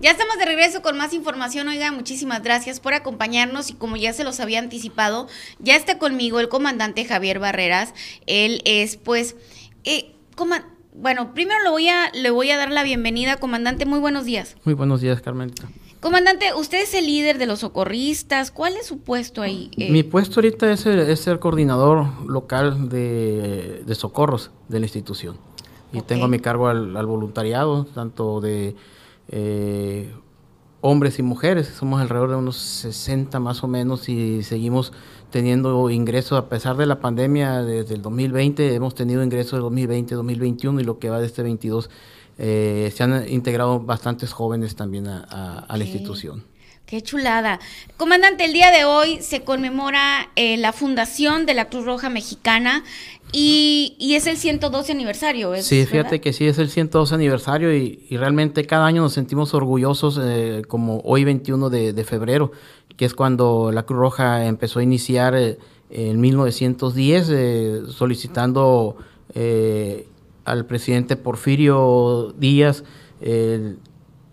Ya estamos de regreso con más información. Oiga, muchísimas gracias por acompañarnos y como ya se los había anticipado, ya está conmigo el comandante Javier Barreras. Él es, pues, eh, bueno, primero le voy, a, le voy a dar la bienvenida, comandante. Muy buenos días. Muy buenos días, Carmelita. Comandante, usted es el líder de los socorristas. ¿Cuál es su puesto ahí? Eh, Mi puesto ahorita es el, coordinador local de, socorros de la institución. Y tengo a mi cargo al voluntariado, tanto de eh, hombres y mujeres, somos alrededor de unos 60 más o menos y seguimos teniendo ingresos a pesar de la pandemia desde el 2020, hemos tenido ingresos de 2020, 2021 y lo que va de este 22, eh, se han integrado bastantes jóvenes también a, la institución. Qué chulada. Comandante, el día de hoy se conmemora eh, la fundación de la Cruz Roja Mexicana y, es el 112 aniversario. sí, fíjate que sí, es el 112 aniversario y, realmente cada año nos sentimos orgullosos eh, como hoy 21 de, febrero, que es cuando la Cruz Roja empezó a iniciar eh, en 1910 solicitando al presidente Porfirio Díaz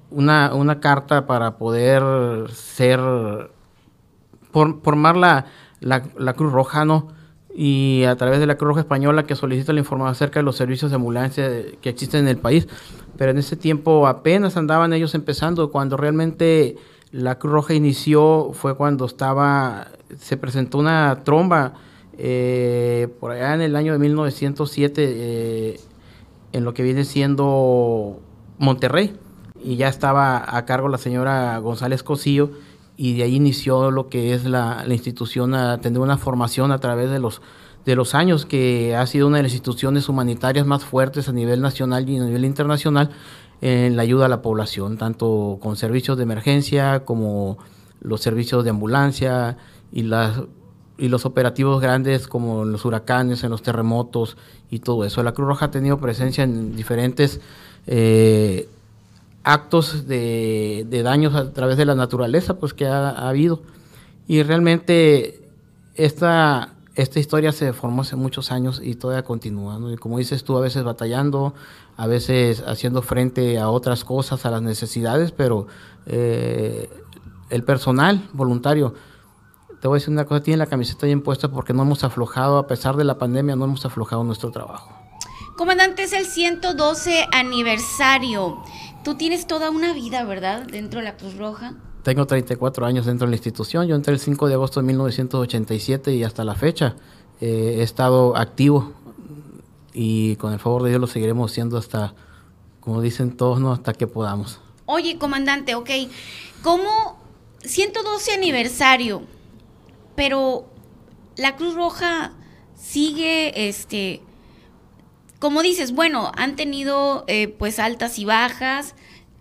una, una carta para poder ser, formar la, la, Cruz Roja, ¿no? Y a través de la Cruz Roja Española que solicita la información acerca de los servicios de ambulancia que existen en el país. Pero en ese tiempo apenas andaban ellos empezando, cuando realmente la Cruz Roja inició fue cuando estaba, se presentó una tromba eh, por allá en el año de 1907 eh, en lo que viene siendo Monterrey y ya estaba a cargo la señora González Cosillo y de ahí inició lo que es la, institución a tener una formación a través de los de los años que ha sido una de las instituciones humanitarias más fuertes a nivel nacional y a nivel internacional en la ayuda a la población, tanto con servicios de emergencia como los servicios de ambulancia y las y los operativos grandes como los huracanes, en los terremotos y todo eso. La Cruz Roja ha tenido presencia en diferentes eh, actos de, daños a través de la naturaleza pues que ha, habido. Y realmente esta, esta historia se formó hace muchos años y todavía continúa. Y como dices tú, a veces batallando, a veces haciendo frente a otras cosas, a las necesidades, pero eh, el personal voluntario, te voy a decir una cosa, tiene la camiseta bien puesta porque no hemos aflojado, a pesar de la pandemia, no hemos aflojado nuestro trabajo. Comandante, es el 112 aniversario. Tú tienes toda una vida, ¿verdad? Dentro de la Cruz Roja. Tengo 34 años dentro de la institución. Yo entré el 5 de agosto de 1987 y hasta la fecha eh, he estado activo y con el favor de Dios lo seguiremos siendo hasta, como dicen todos, ¿no? hasta que podamos. Oye, comandante, ok, ¿cómo 112 aniversario, pero la Cruz Roja sigue, este, como dices, bueno, han tenido eh, pues altas y bajas,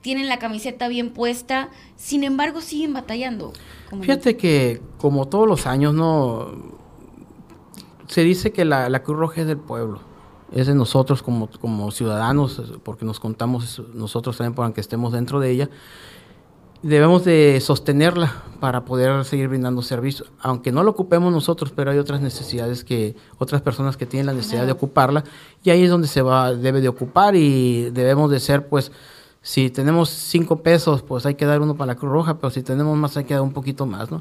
tienen la camiseta bien puesta, sin embargo siguen batallando. Fíjate que como todos los años, no se dice que la, la, Cruz Roja es del pueblo, es de nosotros como, como ciudadanos, porque nos contamos nosotros también para que estemos dentro de ella debemos de sostenerla para poder seguir brindando servicio, aunque no lo ocupemos nosotros, pero hay otras necesidades que otras personas que tienen la necesidad de ocuparla y ahí es donde se va debe de ocupar y debemos de ser pues si tenemos cinco pesos pues hay que dar uno para la Cruz Roja, pero si tenemos más hay que dar un poquito más, ¿no?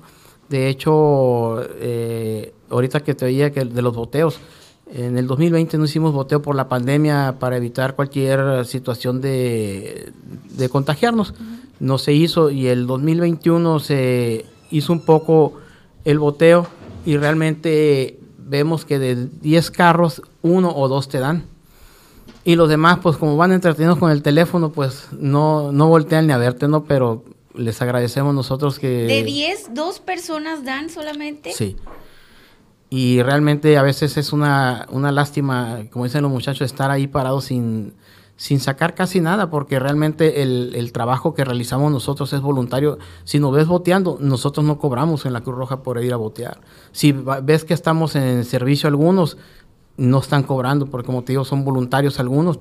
De hecho, eh, ahorita que te oía que de los boteos, en el 2020 no hicimos boteo por la pandemia para evitar cualquier situación de, de contagiarnos no se hizo y el 2021 se hizo un poco el boteo y realmente vemos que de 10 carros, uno o dos te dan. Y los demás, pues como van entretenidos con el teléfono, pues no, no voltean ni a verte, ¿no? Pero les agradecemos nosotros que... ¿De 10, dos personas dan solamente? Sí. Y realmente a veces es una, una lástima, como dicen los muchachos, estar ahí parados sin sin sacar casi nada, porque realmente el, trabajo que realizamos nosotros es voluntario. Si nos ves boteando, nosotros no cobramos en la Cruz Roja por ir a botear. Si ves que estamos en servicio algunos, no están cobrando, porque como te digo, son voluntarios algunos.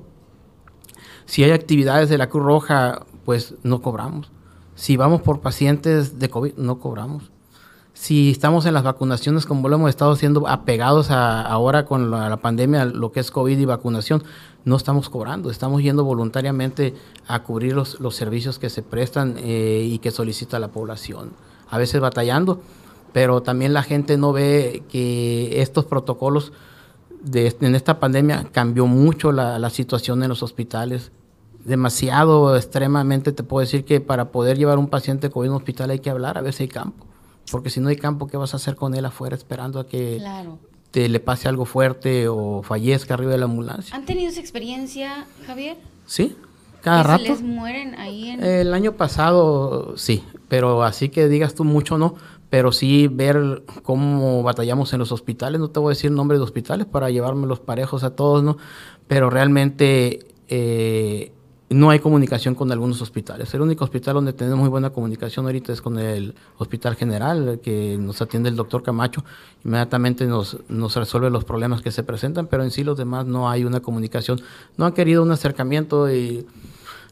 Si hay actividades de la Cruz Roja, pues no cobramos. Si vamos por pacientes de COVID, no cobramos. Si estamos en las vacunaciones, como lo hemos estado haciendo apegados ahora con la pandemia, lo que es COVID y vacunación, no estamos cobrando, estamos yendo voluntariamente a cubrir los, los servicios que se prestan eh, y que solicita la población. A veces batallando, pero también la gente no ve que estos protocolos de, en esta pandemia cambió mucho la, la situación en los hospitales. Demasiado, extremadamente, te puedo decir que para poder llevar un paciente con un hospital hay que hablar, a ver si hay campo. Porque si no hay campo, ¿qué vas a hacer con él afuera esperando a que te le pase algo fuerte o fallezca arriba de la ambulancia? ¿Han tenido esa experiencia, Javier? Sí, cada rato. Se les mueren ahí en... El año pasado sí, pero así que digas tú mucho no, pero sí ver cómo batallamos en los hospitales, no te voy a decir nombre de hospitales para llevarme los parejos a todos, ¿no? Pero realmente eh, no hay comunicación con algunos hospitales. El único hospital donde tenemos muy buena comunicación ahorita es con el Hospital General, que nos atiende el doctor Camacho. Inmediatamente nos, nos resuelve los problemas que se presentan, pero en sí los demás no hay una comunicación. No han querido un acercamiento y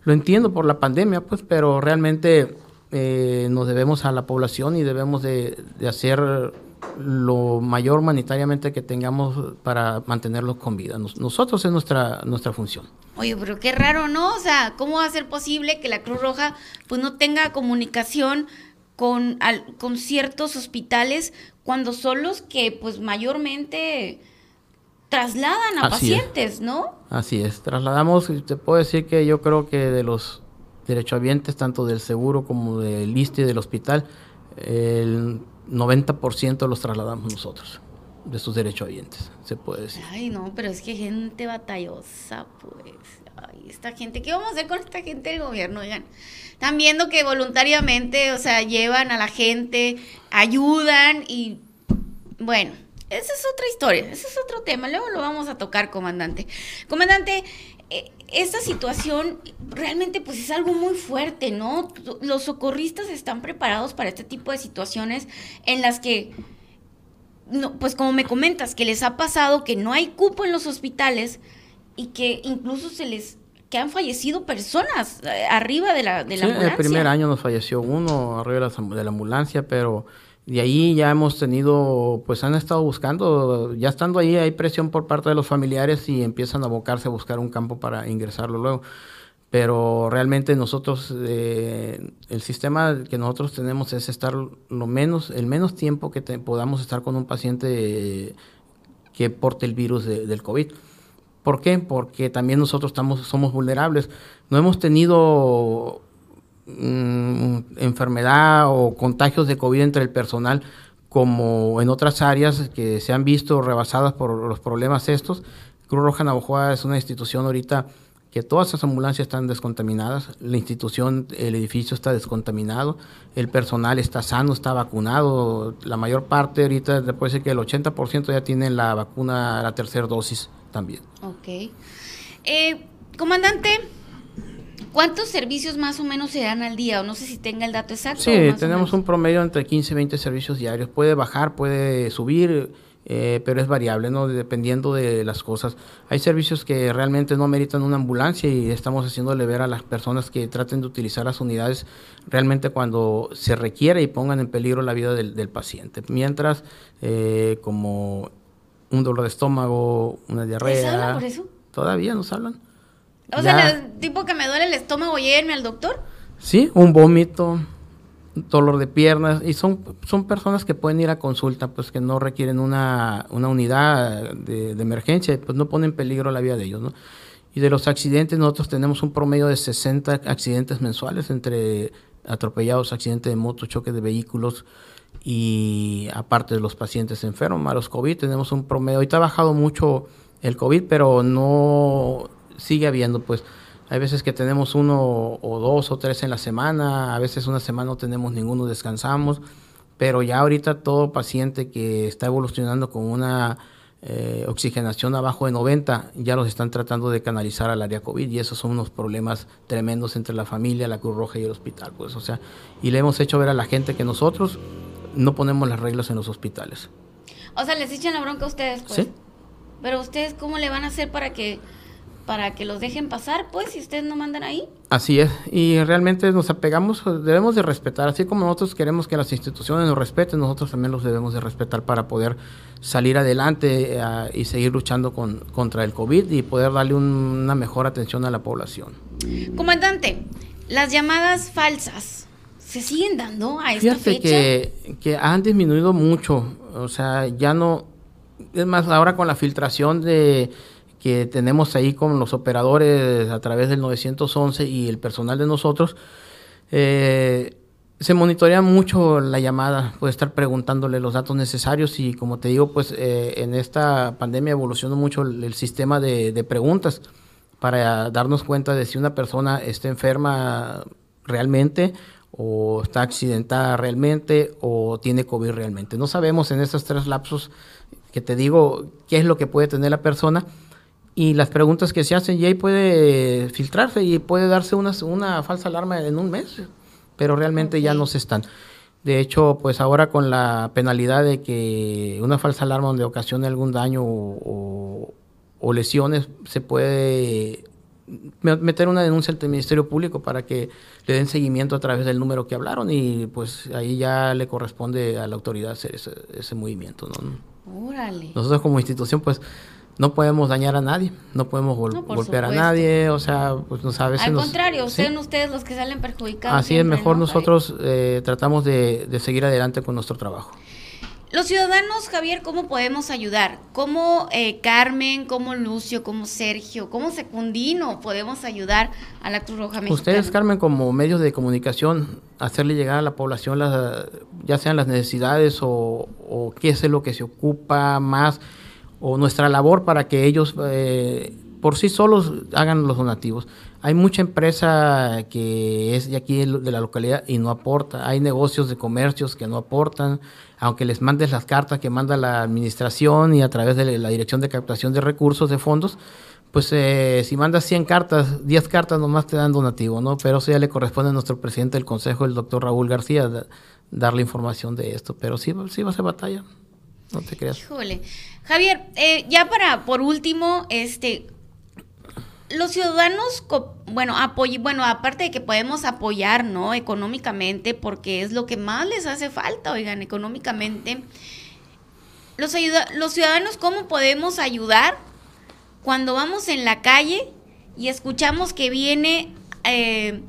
lo entiendo por la pandemia, pues, pero realmente eh, nos debemos a la población y debemos de, de hacer lo mayor humanitariamente que tengamos para mantenerlos con vida. nosotros es nuestra, nuestra función. Oye, pero qué raro, ¿no? O sea, ¿cómo va a ser posible que la Cruz Roja pues no tenga comunicación con, con ciertos hospitales cuando son los que pues mayormente trasladan a pacientes, ¿no? Así es, trasladamos, te puedo decir que yo creo que de los derechohabientes, tanto del seguro como del ISTE y del hospital, el 90% los trasladamos nosotros, de sus derechohabientes, se puede decir. Ay, no, pero es que gente batallosa, pues. Ay, esta gente, ¿qué vamos a hacer con esta gente del gobierno? Oigan, están viendo que voluntariamente, o sea, llevan a la gente, ayudan y, bueno, esa es otra historia, ese es otro tema, luego lo vamos a tocar, comandante. Comandante, esta situación realmente pues es algo muy fuerte, ¿no? Los socorristas están preparados para este tipo de situaciones en las que, no, pues como me comentas, que les ha pasado que no hay cupo en los hospitales y que incluso se les que han fallecido personas eh, arriba de la, de la ambulancia. El primer año nos falleció uno arriba de la ambulancia, pero de ahí ya hemos tenido, pues han estado buscando, ya estando ahí hay presión por parte de los familiares y empiezan a abocarse a buscar un campo para ingresarlo luego. Pero realmente nosotros, eh, el sistema que nosotros tenemos es estar lo menos, el menos tiempo que podamos estar con un paciente que porte el virus del COVID. ¿Por qué? Porque también nosotros estamos, somos vulnerables. No hemos tenido Mm, enfermedad o contagios de COVID entre el personal como en otras áreas que se han visto rebasadas por los problemas estos. Cruz Roja Navajoa es una institución ahorita que todas las ambulancias están descontaminadas, la institución, el edificio está descontaminado, el personal está sano, está vacunado, la mayor parte ahorita, puede ser que el 80% ya tienen la vacuna, la tercera dosis también. Ok. Eh, comandante, ¿Cuántos servicios más o menos se dan al día? O no sé si tenga el dato exacto. Sí, tenemos un promedio entre 15 y 20 servicios diarios. Puede bajar, puede subir, eh, pero es variable, ¿no? Dependiendo de las cosas. Hay servicios que realmente no meritan una ambulancia y estamos haciéndole ver a las personas que traten de utilizar las unidades realmente cuando se requiere y pongan en peligro la vida del, paciente. Mientras, eh, como un dolor de estómago, una diarrea. hablan por eso? Todavía nos hablan. O sea, tipo que me duele el estómago y irme al doctor. Sí, un vómito, dolor de piernas y son, son personas que pueden ir a consulta, pues que no requieren una, una unidad de, de, emergencia, pues no ponen en peligro la vida de ellos, ¿no? Y de los accidentes, nosotros tenemos un promedio de 60 accidentes mensuales entre atropellados, accidentes de moto, choques de vehículos y aparte de los pacientes enfermos, malos COVID, tenemos un promedio, ahorita ha bajado mucho el COVID, pero no sigue habiendo, pues hay veces que tenemos uno o dos o tres en la semana, a veces una semana no tenemos ninguno, descansamos, pero ya ahorita todo paciente que está evolucionando con una eh, oxigenación abajo de 90, ya los están tratando de canalizar al área COVID y esos son unos problemas tremendos entre la familia, la Cruz Roja y el hospital, pues, o sea, y le hemos hecho ver a la gente que nosotros no ponemos las reglas en los hospitales. O sea, les echan la bronca a ustedes, pues. Sí. Pero ustedes, ¿cómo le van a hacer para que para que los dejen pasar, pues, si ustedes no mandan ahí. Así es, y realmente nos apegamos, debemos de respetar, así como nosotros queremos que las instituciones nos respeten, nosotros también los debemos de respetar para poder salir adelante eh, y seguir luchando con, contra el COVID y poder darle una mejor atención a la población. Comandante, las llamadas falsas, ¿se siguen dando a esta Fíjate Que, que han disminuido mucho, o sea, ya no, es más, ahora con la filtración de que tenemos ahí con los operadores a través del 911 y el personal de nosotros, eh, se monitorea mucho la llamada, puede estar preguntándole los datos necesarios y como te digo, pues eh, en esta pandemia evolucionó mucho el, sistema de, preguntas para darnos cuenta de si una persona está enferma realmente o está accidentada realmente o tiene COVID realmente. No sabemos en estos tres lapsos que te digo qué es lo que puede tener la persona y las preguntas que se hacen y ahí puede filtrarse y puede darse una, una falsa alarma en un mes, pero realmente ya no se están. De hecho, pues ahora con la penalidad de que una falsa alarma donde ocasione algún daño o, lesiones, se puede meter una denuncia ante el Ministerio Público para que le den seguimiento a través del número que hablaron y pues ahí ya le corresponde a la autoridad hacer ese, ese movimiento. ¿no? Órale. Nosotros como institución pues no podemos dañar a nadie, no podemos golpear a nadie, o sea, pues no sabes. Al contrario, son ustedes los que salen perjudicados. Así es, mejor nosotros eh, tratamos de, seguir adelante con nuestro trabajo. Los ciudadanos, Javier, ¿cómo podemos ayudar? ¿Cómo eh, Carmen, como Lucio, como Sergio, como Secundino podemos ayudar a la Cruz Roja Mexicana? Ustedes, Carmen, como medios de comunicación, hacerle llegar a la población las, ya sean las necesidades o, o qué es lo que se ocupa más o nuestra labor para que ellos eh, por sí solos hagan los donativos. Hay mucha empresa que es de aquí de la localidad y no aporta. Hay negocios de comercios que no aportan, aunque les mandes las cartas que manda la administración y a través de la Dirección de Captación de Recursos de Fondos, pues eh, si mandas 100 cartas, 10 cartas nomás te dan donativo, ¿no? Pero eso ya le corresponde a nuestro presidente del Consejo, el doctor Raúl García, darle información de esto. Pero sí, sí va a ser batalla, no te creas. Híjole. Javier, eh, ya para, por último, este, los ciudadanos, bueno, bueno, aparte de que podemos apoyar, ¿no? Económicamente, porque es lo que más les hace falta, oigan, económicamente. Los, los ciudadanos, ¿cómo podemos ayudar cuando vamos en la calle y escuchamos que viene eh,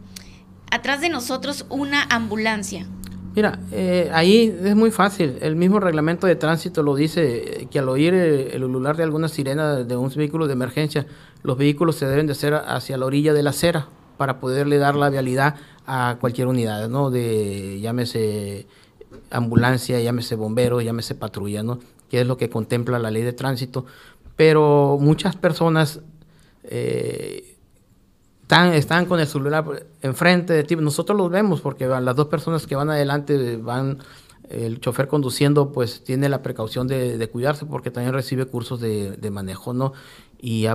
atrás de nosotros una ambulancia? Mira, eh, ahí es muy fácil. El mismo reglamento de tránsito lo dice que al oír el, ulular de alguna sirena de un vehículo de emergencia, los vehículos se deben de hacer hacia la orilla de la acera para poderle dar la vialidad a cualquier unidad, ¿no? De llámese ambulancia, llámese bombero, llámese patrulla, ¿no? Que es lo que contempla la ley de tránsito. Pero muchas personas eh, están, con el celular enfrente de ti. Nosotros los vemos porque las dos personas que van adelante van, el chofer conduciendo pues tiene la precaución de, cuidarse porque también recibe cursos de, manejo, ¿no? Y,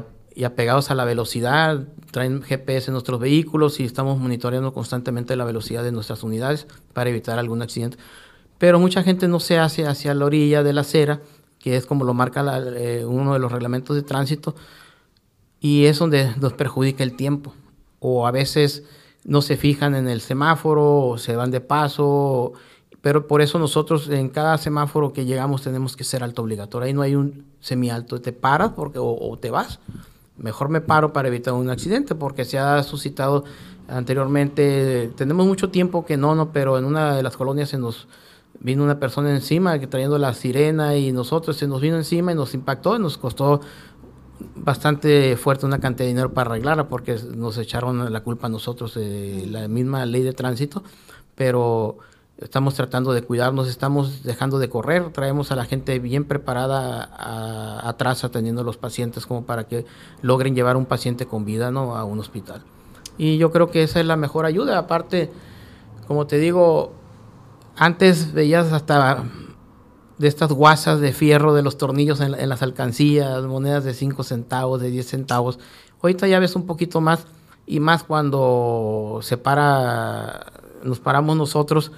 apegados a la velocidad, traen GPS en nuestros vehículos y estamos monitoreando constantemente la velocidad de nuestras unidades para evitar algún accidente. Pero mucha gente no se hace hacia la orilla de la acera, que es como lo marca eh, uno de los reglamentos de tránsito, y es donde nos perjudica el tiempo o a veces no se fijan en el semáforo o se van de paso, pero por eso nosotros en cada semáforo que llegamos tenemos que ser alto obligatorio. Ahí no hay un semialto, te paras porque, o, te vas. Mejor me paro para evitar un accidente porque se ha suscitado anteriormente, tenemos mucho tiempo que no, no, pero en una de las colonias se nos vino una persona encima trayendo la sirena y nosotros se nos vino encima y nos impactó y nos costó bastante fuerte una cantidad de dinero para arreglarla porque nos echaron la culpa a nosotros de la misma ley de tránsito, pero estamos tratando de cuidarnos, estamos dejando de correr, traemos a la gente bien preparada atrás atendiendo a los pacientes como para que logren llevar un paciente con vida ¿no? a un hospital. Y yo creo que esa es la mejor ayuda, aparte, como te digo, antes veías hasta de estas guasas de fierro de los tornillos en, las alcancías, monedas de 5 centavos, de 10 centavos. Ahorita ya ves un poquito más y más cuando se para, nos paramos nosotros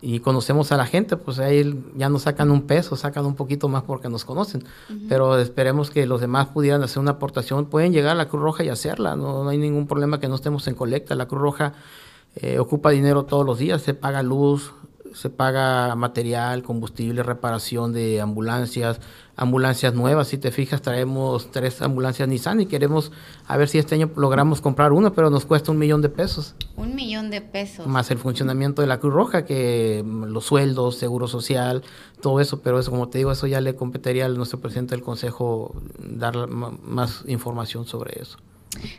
y conocemos a la gente, pues ahí ya nos sacan un peso, sacan un poquito más porque nos conocen. Pero esperemos que los demás pudieran hacer una aportación. Pueden llegar a la Cruz Roja y hacerla, no, no hay ningún problema que no estemos en colecta. La Cruz Roja eh, ocupa dinero todos los días, se paga luz, se paga material, combustible, reparación de ambulancias, ambulancias nuevas. Si te fijas, traemos tres ambulancias Nissan y queremos a ver si este año logramos comprar una, pero nos cuesta un millón de pesos. Un millón de pesos. Más el funcionamiento de la Cruz Roja, que mm, los sueldos, seguro social, todo eso, pero eso, como te digo, eso ya le competiría a nuestro presidente del Consejo dar más información sobre eso.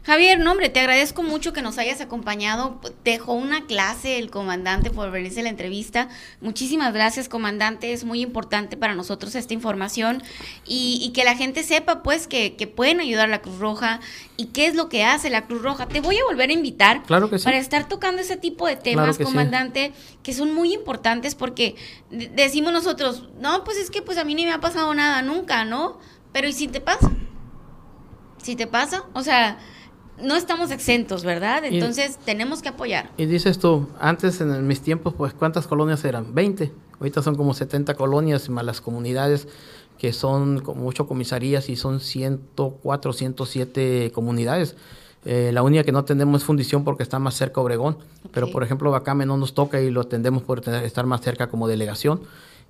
Javier, no hombre, te agradezco mucho que nos hayas acompañado. Dejó una clase el comandante por venirse a la entrevista. Muchísimas gracias, comandante. Es muy importante para nosotros esta información y, que la gente sepa, pues, que, pueden ayudar a la Cruz Roja y qué es lo que hace la Cruz Roja. Te voy a volver a invitar para estar tocando ese tipo de temas, comandante, que son muy importantes porque decimos nosotros, no, pues es que pues a mí ni me ha pasado nada nunca, ¿no? Pero ¿y si te pasa? Si te pasa, o sea, no estamos exentos, ¿verdad? Entonces tenemos que apoyar. Y dices tú, antes en mis tiempos, pues ¿cuántas colonias eran? 20. Ahorita son como 70 colonias más las comunidades que son como ocho comisarías y son 104, 107 comunidades. Eh, la única que no tenemos es fundición porque está más cerca Obregón, pero por ejemplo Bacame no nos toca y lo atendemos por estar más cerca como delegación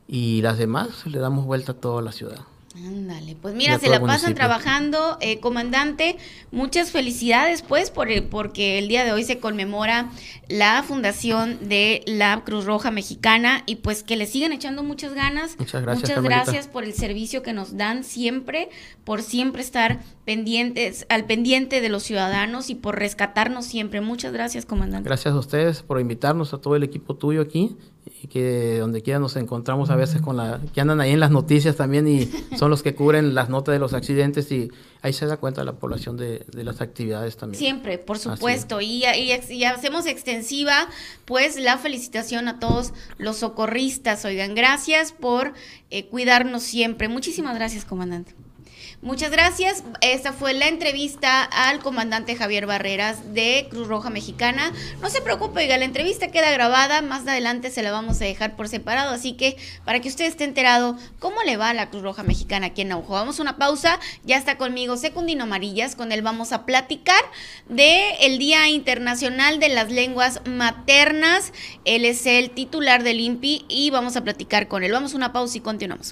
y las demás le damos vuelta a toda la ciudad. Ándale, pues mira, se la pasan trabajando, eh, comandante. Muchas felicidades, pues, por el, porque el día de hoy se conmemora la fundación de la Cruz Roja Mexicana y pues que le sigan echando muchas ganas. Muchas gracias. Muchas gracias por el servicio que nos dan siempre, por siempre estar pendientes, al pendiente de los ciudadanos y por rescatarnos siempre. Muchas gracias, comandante. Gracias a ustedes por invitarnos, a todo el equipo tuyo aquí y que donde quiera nos encontramos a veces con la que andan ahí en las noticias también y son los que cubren las notas de los accidentes y ahí se da cuenta la población de, las actividades también. Siempre, por supuesto, y, y, hacemos extensiva pues la felicitación a todos los socorristas, oigan, gracias por eh, cuidarnos siempre. Muchísimas gracias, comandante. Muchas gracias. Esta fue la entrevista al comandante Javier Barreras de Cruz Roja Mexicana. No se preocupe, oiga, la entrevista queda grabada. Más adelante se la vamos a dejar por separado. Así que para que usted esté enterado cómo le va a la Cruz Roja Mexicana aquí en Naujo. Vamos a una pausa. Ya está conmigo Secundino Amarillas. Con él vamos a platicar de Día Internacional de las Lenguas Maternas. Él es el titular del INPI y vamos a platicar con él. Vamos a una pausa y continuamos.